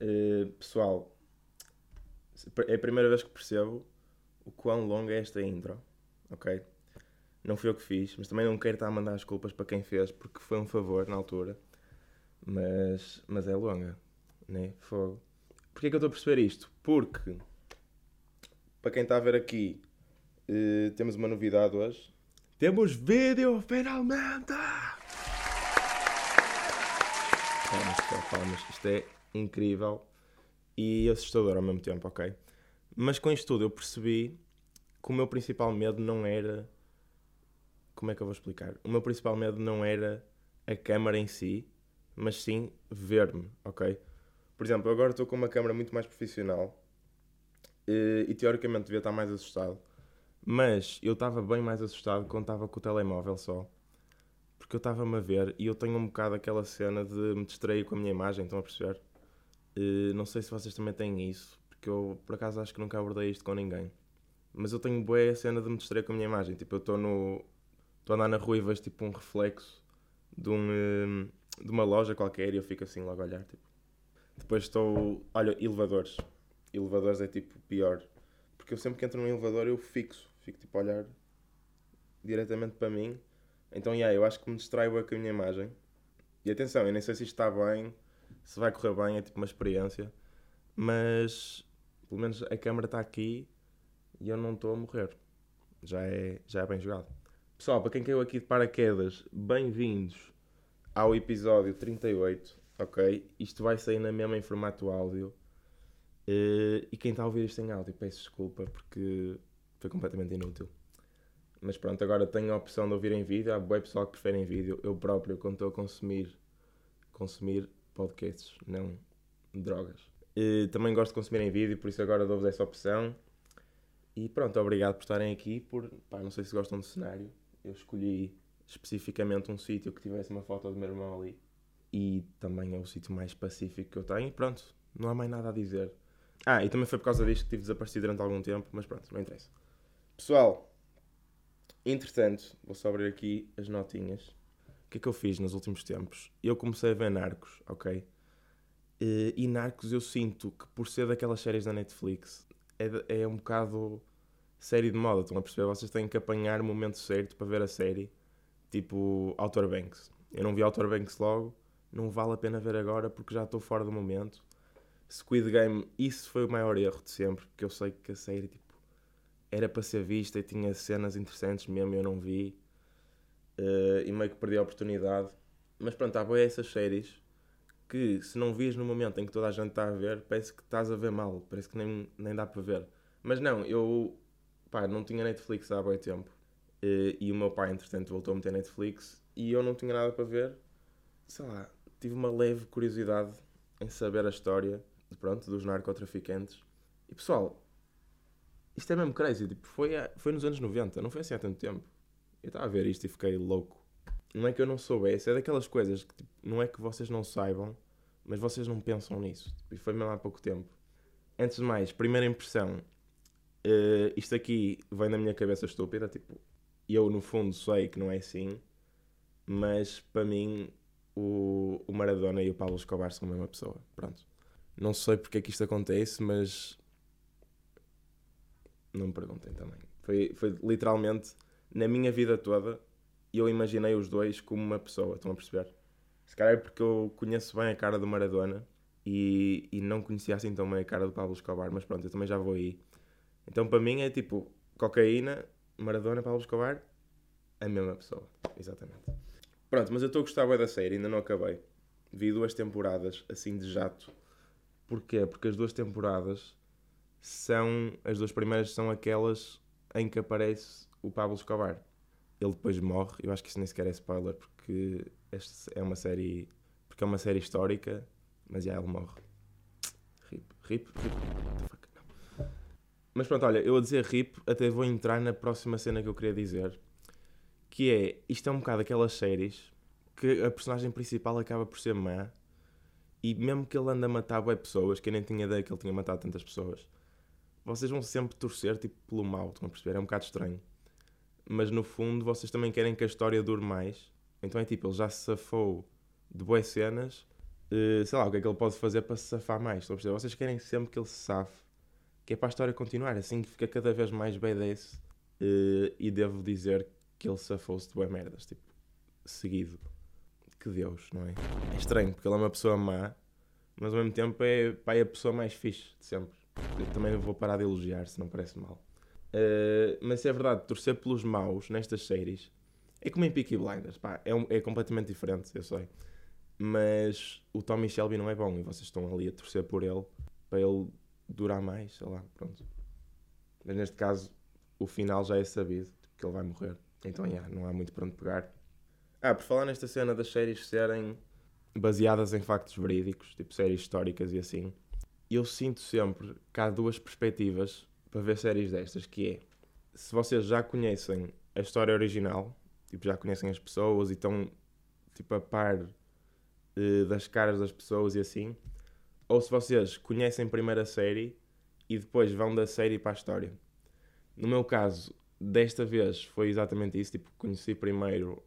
Uh, pessoal, é a primeira vez que percebo o quão longa é esta intro, ok? Não fui eu que fiz, mas também não quero estar a mandar as culpas para quem fez, porque foi um favor na altura. Mas, mas é longa, né? Fogo. Porquê é que eu estou a perceber isto? Porque, para quem está a ver aqui, uh, temos uma novidade hoje. Temos vídeo, finalmente! Palmas, palmas. Isto é incrível e assustador ao mesmo tempo, ok? Mas com isto tudo eu percebi que o meu principal medo não era. Como é que eu vou explicar? O meu principal medo não era a câmara em si, mas sim ver-me, ok? Por exemplo, agora estou com uma câmera muito mais profissional e, e teoricamente devia estar mais assustado, mas eu estava bem mais assustado quando estava com o telemóvel só, porque eu estava-me a ver e eu tenho um bocado aquela cena de me distrair com a minha imagem, estão a perceber? E, não sei se vocês também têm isso, porque eu por acaso acho que nunca abordei isto com ninguém, mas eu tenho boa cena de me distrair com a minha imagem, tipo, eu estou no. Estou a andar na rua e vejo tipo um reflexo de um. Hum, de uma loja qualquer e eu fico assim logo a olhar, tipo. Depois estou. Olha, elevadores. Elevadores é tipo pior. Porque eu sempre que entro num elevador eu fixo. Fico tipo a olhar diretamente para mim. Então, yeah, eu acho que me distraio com a minha imagem. E atenção, eu nem sei se isto está bem, se vai correr bem, é tipo uma experiência. Mas, pelo menos a câmera está aqui e eu não estou a morrer. Já é, já é bem jogado. Pessoal, para quem caiu aqui de paraquedas, bem-vindos ao episódio 38, ok? Isto vai sair na mesma em formato áudio. Uh, e quem está a ouvir isto em áudio, peço desculpa porque foi completamente inútil. Mas pronto, agora tenho a opção de ouvir em vídeo. Há web pessoal que prefere em vídeo. Eu próprio, quando estou a consumir, consumir podcasts, não drogas. Uh, também gosto de consumir em vídeo, por isso agora dou-vos essa opção. E pronto, obrigado por estarem aqui. Por, pá, não sei se gostam do cenário. Eu escolhi especificamente um sítio que tivesse uma foto do meu irmão ali. E também é o sítio mais pacífico que eu tenho. E pronto, não há mais nada a dizer. Ah, e também foi por causa disto que tive desaparecido durante algum tempo, mas pronto, não interessa. Pessoal, entretanto, vou só abrir aqui as notinhas. Que é que eu fiz nos últimos tempos? Eu comecei a ver Narcos, ok? E Narcos eu sinto que por ser daquelas séries da Netflix é, é um bocado série de moda, estão a perceber? Vocês têm que apanhar o momento certo para ver a série tipo Outer Banks. Eu não vi Outer Banks logo, não vale a pena ver agora porque já estou fora do momento. Squid Game, isso foi o maior erro de sempre, porque eu sei que a série tipo, era para ser vista e tinha cenas interessantes mesmo, eu não vi. Uh, e meio que perdi a oportunidade. Mas pronto, há boas essas séries que se não vias no momento em que toda a gente está a ver, parece que estás a ver mal, parece que nem, nem dá para ver. Mas não, eu pá, não tinha Netflix há bem tempo. Uh, e o meu pai, entretanto, voltou a meter Netflix e eu não tinha nada para ver. Sei lá, tive uma leve curiosidade em saber a história pronto, dos narcotraficantes. E pessoal, isto é mesmo crazy. Tipo, foi, foi nos anos 90, não foi assim há tanto tempo. Eu estava a ver isto e fiquei louco. Não é que eu não soubesse, é daquelas coisas que tipo, não é que vocês não saibam, mas vocês não pensam nisso. E foi mesmo há pouco tempo. Antes de mais, primeira impressão. Uh, isto aqui vem da minha cabeça estúpida, tipo, eu no fundo sei que não é assim, mas para mim o, o Maradona e o Pablo Escobar são a mesma pessoa. Pronto. Não sei porque é que isto acontece, mas não me perguntem também. Foi, foi literalmente na minha vida toda eu imaginei os dois como uma pessoa, estão a perceber? Se calhar é porque eu conheço bem a cara do Maradona e, e não conhecia assim tão bem a cara do Pablo Escobar, mas pronto, eu também já vou aí. Então para mim é tipo cocaína, Maradona, Pablo Escobar, a mesma pessoa. Exatamente. Pronto, mas eu estou a gostar bem da série, ainda não acabei. Vi duas temporadas assim de jato. Porquê? Porque as duas temporadas são. As duas primeiras são aquelas em que aparece o Pablo Escobar. Ele depois morre, eu acho que isso nem sequer é spoiler, porque esta é uma série. Porque é uma série histórica, mas já ele morre. Rip, rip, rip. Mas pronto, olha, eu a dizer RIP até vou entrar na próxima cena que eu queria dizer. Que é, isto é um bocado aquelas séries que a personagem principal acaba por ser má e mesmo que ele anda a matar boas pessoas, que eu nem tinha ideia que ele tinha matado tantas pessoas, vocês vão sempre torcer tipo, pelo mal, estão a perceber? É um bocado estranho. Mas no fundo vocês também querem que a história dure mais. Então é tipo, ele já se safou de boas cenas uh, sei lá, o que é que ele pode fazer para se safar mais. Estão a perceber? Vocês querem sempre que ele se safe, que é para a história continuar, assim fica cada vez mais badass. Uh, e devo dizer que ele safou-se de boas merdas, tipo, seguido. Que Deus, não é? É estranho, porque ele é uma pessoa má, mas ao mesmo tempo é, pá, é a pessoa mais fixe de sempre. Eu também vou parar de elogiar, se não parece mal. Uh, mas é verdade, torcer pelos maus nestas séries é como em Peaky Blinders, pá, é, um, é completamente diferente, eu sei. Mas o Tommy Shelby não é bom e vocês estão ali a torcer por ele para ele durar mais, sei lá, pronto. Mas neste caso, o final já é sabido, que ele vai morrer. Então, yeah, não há muito para onde pegar. Ah, por falar nesta cena das séries serem baseadas em factos verídicos, tipo séries históricas e assim, eu sinto sempre que há duas perspectivas para ver séries destas, que é, se vocês já conhecem a história original, tipo, já conhecem as pessoas e estão, tipo, a par uh, das caras das pessoas e assim, ou se vocês conhecem primeiro a série e depois vão da série para a história. No meu caso, desta vez foi exatamente isso, tipo, conheci primeiro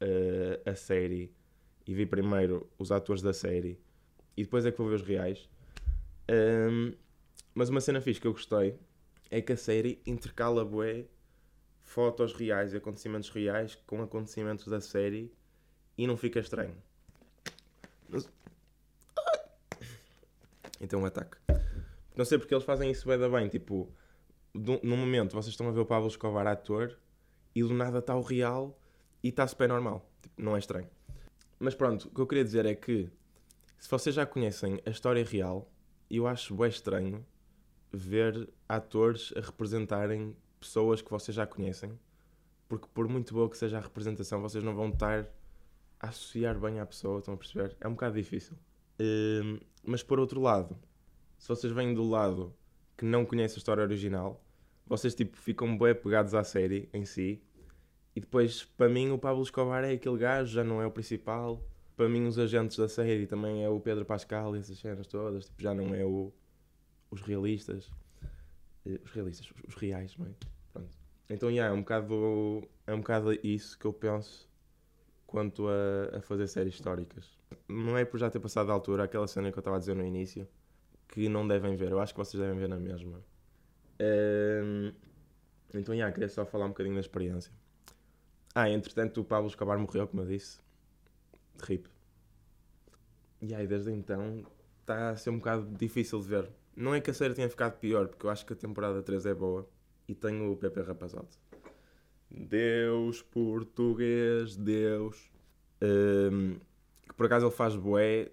uh, a série e vi primeiro os atores da série e depois é que vou ver os reais. Um, mas uma cena fixe que eu gostei é que a série intercala bué fotos reais e acontecimentos reais com acontecimentos da série e não fica estranho. Então um ataque. Não sei porque eles fazem isso bem, bem tipo, num momento vocês estão a ver o Pablo Escobar ator e do nada está o real e está super normal. Tipo, não é estranho. Mas pronto, o que eu queria dizer é que se vocês já conhecem a história real, eu acho bem estranho ver atores a representarem pessoas que vocês já conhecem, porque por muito boa que seja a representação, vocês não vão estar a associar bem à pessoa, estão a perceber? É um bocado difícil. Uh, mas por outro lado, se vocês vêm do lado que não conhece a história original, vocês tipo ficam bem pegados à série em si. E depois, para mim, o Pablo Escobar é aquele gajo, já não é o principal. Para mim, os agentes da série também é o Pedro Pascal e essas cenas todas, tipo, já não é o, os realistas. Eh, os realistas, os, reais, não é? Pronto. Então, yeah, é um bocado, é um bocado isso que eu penso quanto a, a fazer séries históricas. Não é por já ter passado a altura, aquela cena que eu estava a dizer no início, que não devem ver. Eu acho que vocês devem ver na mesma. Um, então, yeah, queria só falar um bocadinho da experiência. Ah, entretanto, o Pablo Escobar morreu, como eu disse. RIP. E aí, desde então, está a ser um bocado difícil de ver. Não é que a série tenha ficado pior, porque eu acho que a temporada 3 é boa. E tenho o Pepe Rapazote. Deus português, Deus. Um, que por acaso ele faz boé.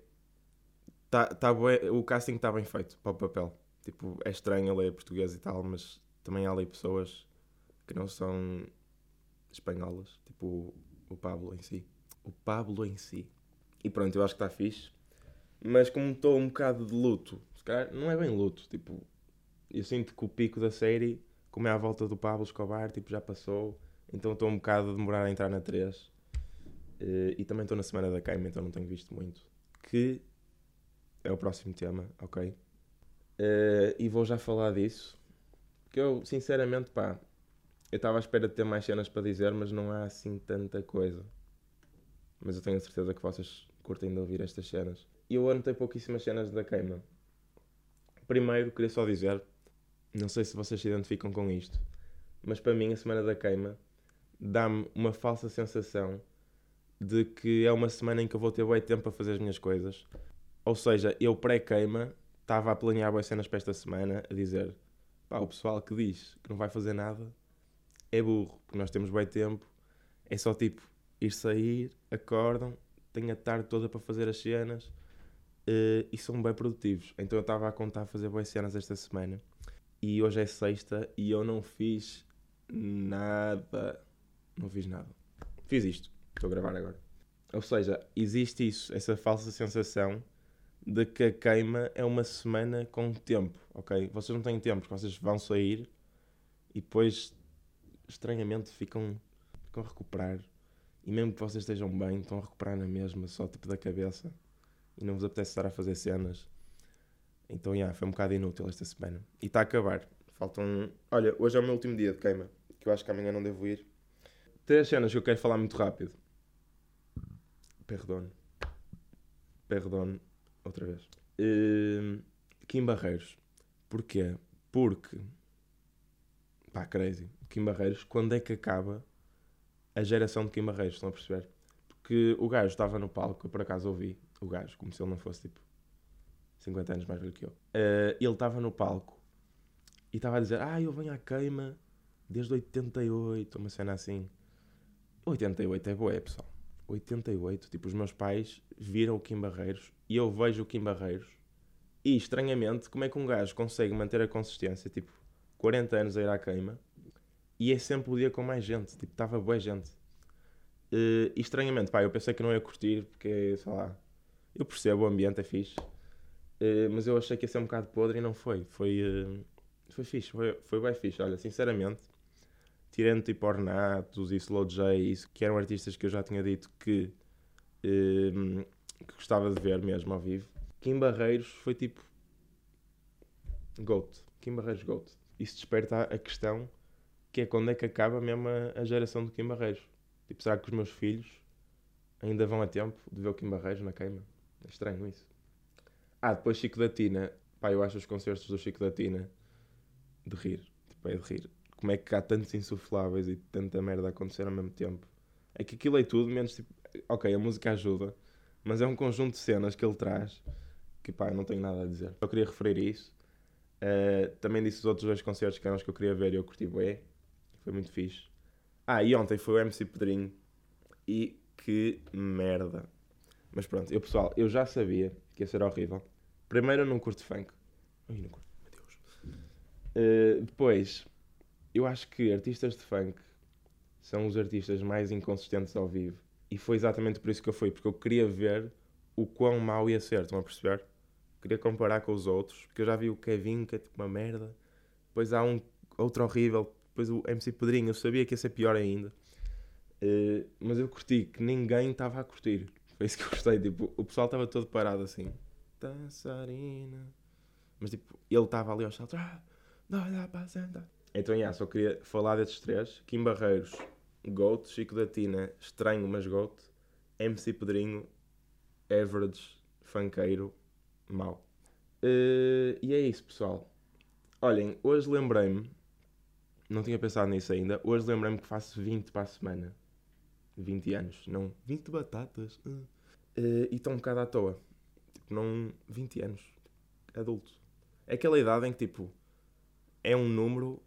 Tá, tá bué, o casting está bem feito para o papel. Tipo, é estranho ele é português e tal, mas também há ali pessoas que não são espanholas. Tipo o, o Pablo em si. O Pablo em si. E pronto, eu acho que está fixe. Mas como estou um bocado de luto se calhar não é bem luto, tipo, eu sinto que o pico da série, como é à volta do Pablo Escobar, tipo, já passou, então estou um bocado a demorar a entrar na 3. Uh, eh, e também estou na semana da queima, então não tenho visto muito. Que é o próximo tema, ok? Uh, e vou já falar disso. Que eu, sinceramente, pá, eu estava à espera de ter mais cenas para dizer, mas não há assim tanta coisa. Mas eu tenho a certeza que vocês curtem de ouvir estas cenas. E eu anotei pouquíssimas cenas da queima. Primeiro, queria só dizer, não sei se vocês se identificam com isto, mas para mim a Semana da Queima dá-me uma falsa sensação de que é uma semana em que eu vou ter bem tempo para fazer as minhas coisas. Ou seja, eu pré-queima estava a planear boas cenas para esta semana, a dizer pá, o pessoal que diz que não vai fazer nada é burro, porque nós temos bem tempo, é só tipo ir sair, acordam, tenho a tarde toda para fazer as cenas uh, e são bem produtivos. Então eu estava a contar fazer boas cenas esta semana e hoje é sexta e eu não fiz nada. Não fiz nada. Fiz isto. Estou a gravar agora. Ou seja, existe isso, essa falsa sensação de que a queima é uma semana com tempo, ok? Vocês não têm tempo, porque vocês vão sair e depois, estranhamente, ficam, ficam a recuperar. E mesmo que vocês estejam bem, estão a recuperar na mesma, só tipo da cabeça e não vos apetece estar a fazer cenas. Então, yeah, foi um bocado inútil esta semana. E está a acabar. Faltam. Olha, hoje é o meu último dia de queima, que eu acho que amanhã não devo ir. Três cenas que eu quero falar muito rápido. Perdão. Perdão, outra vez. Uh, Kim Barreiros. Porquê? Porque. Pá, crazy. Kim Barreiros, quando é que acaba a geração de Kim Barreiros? Estão a perceber? Porque o gajo estava no palco, eu por acaso ouvi o gajo, como se ele não fosse tipo 50 anos mais velho que eu. Uh, ele estava no palco e estava a dizer: Ah, eu venho à queima desde 88, uma cena assim. 88 é boa, pessoal. 88, tipo, os meus pais viram o Kim Barreiros e eu vejo o Kim Barreiros e, estranhamente, como é que um gajo consegue manter a consistência, tipo, 40 anos a ir à queima e é sempre o dia com mais gente, tipo, estava boa gente. Uh, e estranhamente, pá, eu pensei que não ia curtir porque, sei lá, eu percebo o ambiente, é fixe, uh, mas eu achei que ia ser um bocado podre e não foi. Foi, uh, foi fixe, foi, foi bem fixe. Olha, sinceramente, tirando tipo Ornatos e Slow J, isso, que eram artistas que eu já tinha dito que, um, que gostava de ver mesmo ao vivo, Kim Barreiros foi tipo. GOAT. Kim Barreiros GOAT. Isso desperta a questão que é quando é que acaba mesmo a, a geração do Kim Barreiros. Tipo, será que os meus filhos ainda vão a tempo de ver o Kim Barreiros na queima? É estranho isso. Ah, depois Chico da Tina. Pá, eu acho os concertos do Chico da Tina de rir. Tipo, é de rir como é que há tantos insufláveis e tanta merda a acontecer ao mesmo tempo. É que aquilo é tudo, menos tipo, ok, a música ajuda, mas é um conjunto de cenas que ele traz que pá, não tenho nada a dizer. Eu queria referir isso. Uh, também disse os outros dois concertos que eram os que eu queria ver e eu curti bué. Foi muito fixe. Ah, e ontem foi o MC Pedrinho e que merda. Mas pronto, eu pessoal, eu já sabia que ia ser horrível. Primeiro eu não curto funk. Ai, não curto, meu Deus. Uh, depois, eu acho que artistas de funk são os artistas mais inconsistentes ao vivo. E foi exatamente por isso que eu fui, porque eu queria ver o quão mau ia ser, estão a perceber? Queria comparar com os outros, porque eu já vi o Kevin, que é tipo uma merda. Depois há um outro horrível, depois o MC Pedrinho, eu sabia que ia ser pior ainda. Uh, mas eu curti que ninguém estava a curtir. Foi isso que eu gostei. Tipo, o pessoal estava todo parado assim. Dançarina. Mas tipo, ele estava ali aos saltos. Ah, não dá para sentar. Então, yeah, só queria falar destes três. Kim Barreiros, GOAT. Chico da Tina, estranho, mas GOAT. MC Pedrinho, average, funkeiro, mau. Uh, e é isso, pessoal. Olhem, hoje lembrei-me, não tinha pensado nisso ainda, hoje lembrei-me que faço 20 para a semana. 20 anos, não 20 batatas. Uh. Uh, e estou um bocado à toa. Tipo, não 20 anos. Adulto. É aquela idade em que, tipo, é um número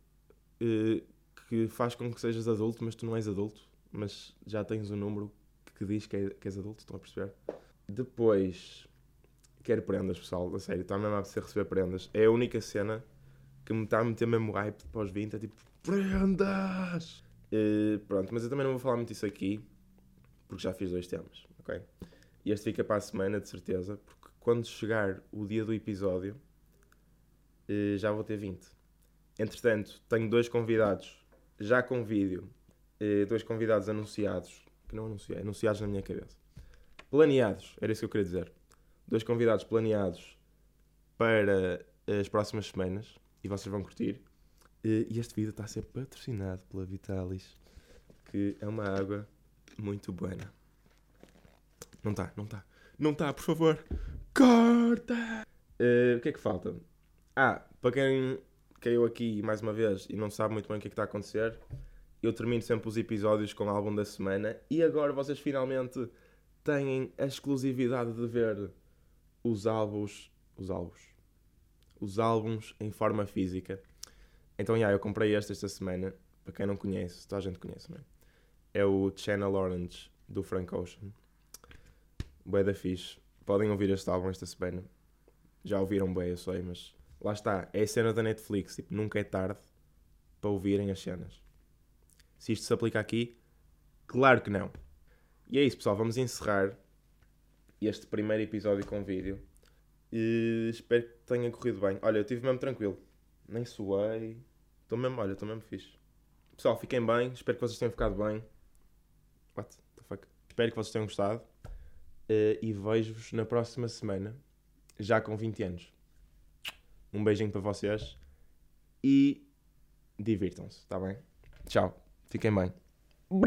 uh, que faz com que sejas adulto, mas tu não és adulto, mas já tens um número que diz que, é, que és adulto, estão a perceber? Depois, quero prendas, pessoal, a sério, está mesmo a receber prendas. É a única cena que me está a meter mesmo hype pós 20, é tipo, prendas! Uh, pronto, mas eu também não vou falar muito isso aqui, porque já fiz dois temas, ok? E este fica para a semana, de certeza, porque quando chegar o dia do episódio, uh, já vou ter 20. Entretanto, tenho dois convidados já com vídeo, eh, dois convidados anunciados, que não anunciei, anunciados na minha cabeça. Planeados, era isso que eu queria dizer. Dois convidados planeados para as próximas semanas e vocês vão curtir. Eh, e este vídeo está a ser patrocinado pela Vitalis, que é uma água muito boa. Não está, não está. Não está, por favor. Corta! Uh, o que é que falta? Ah, para quem caiu aqui mais uma vez e não sabe muito bem o que é que está a acontecer, eu termino sempre os episódios com o álbum da semana e agora vocês finalmente têm a exclusividade de ver os álbuns, os álbuns, os álbuns em forma física. Então, yeah, eu comprei este esta semana, para quem não conhece, toda a gente conhece, não é? É o Channel Orange do Frank Ocean. Bué da fixe. Podem ouvir este álbum esta semana. Já ouviram bem, eu sei, mas lá está, é a cena da Netflix, tipo, nunca é tarde para ouvirem as cenas. Se isto se aplica aqui, claro que não. E é isso, pessoal, vamos encerrar este primeiro episódio com vídeo. E espero que tenha corrido bem. Olha, eu estive mesmo tranquilo. Nem suei. Estou mesmo, olha, estou mesmo fixe. Pessoal, fiquem bem. Espero que vocês tenham ficado bem. What the fuck? Espero que vocês tenham gostado. Uh, e vejo-vos na próxima semana, já com 20 anos. Um beijinho para vocês e divirtam-se, está bem? Tchau, fiquem bem.